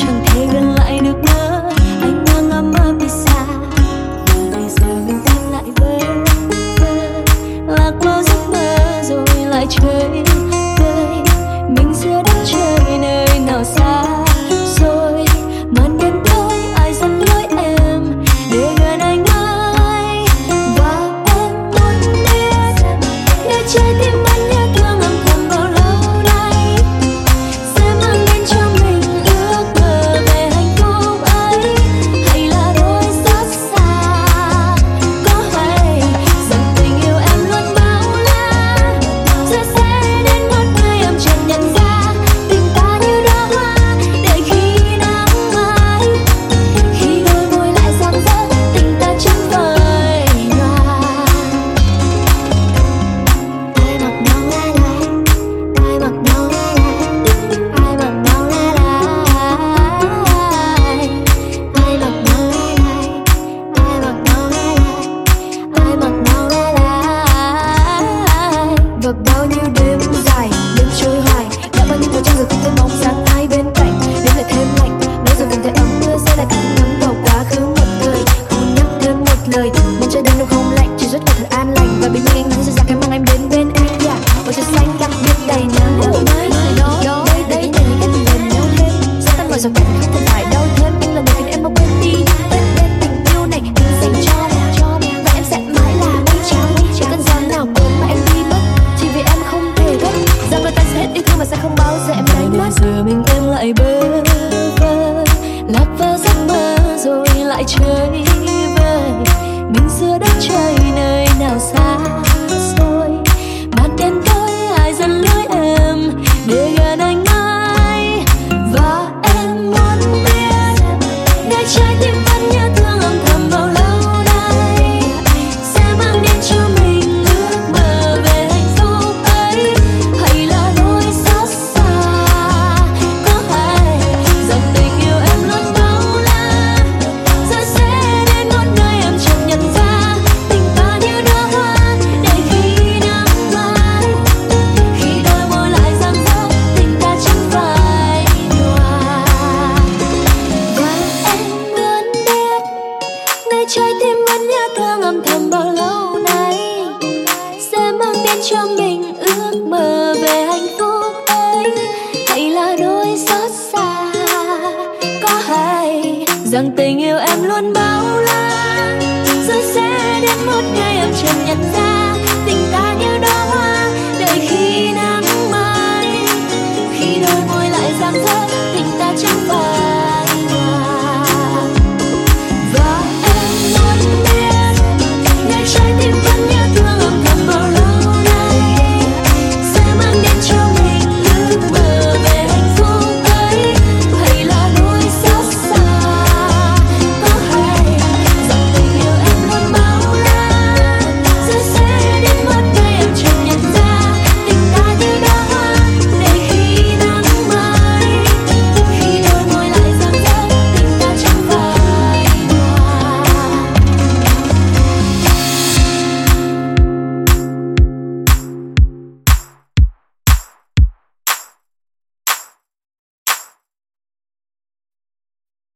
chẳng thể gần lại được nữa. Anh đang ấm ấm đi xa. Và bây giờ mình đang lại với lạc vào giấc mơ rồi lại chơi vơi mình giữa đất trời nơi nào xa. Rồi, màn đêm tối ai dẫn lối em để gần anh ai và em muốn biết để trái trời về mình xưa đất trời nơi nào xa. trái tim vẫn nhớ thương âm thầm bao lâu nay. Sẽ mang đến cho mình ước mơ về hạnh phúc ấy. Hay là đôi xót xa, có hay rằng tình yêu em luôn bao la. Rồi sẽ đến một ngày em chợt nhận ra tình ta như đóa hoa, đợi khi nào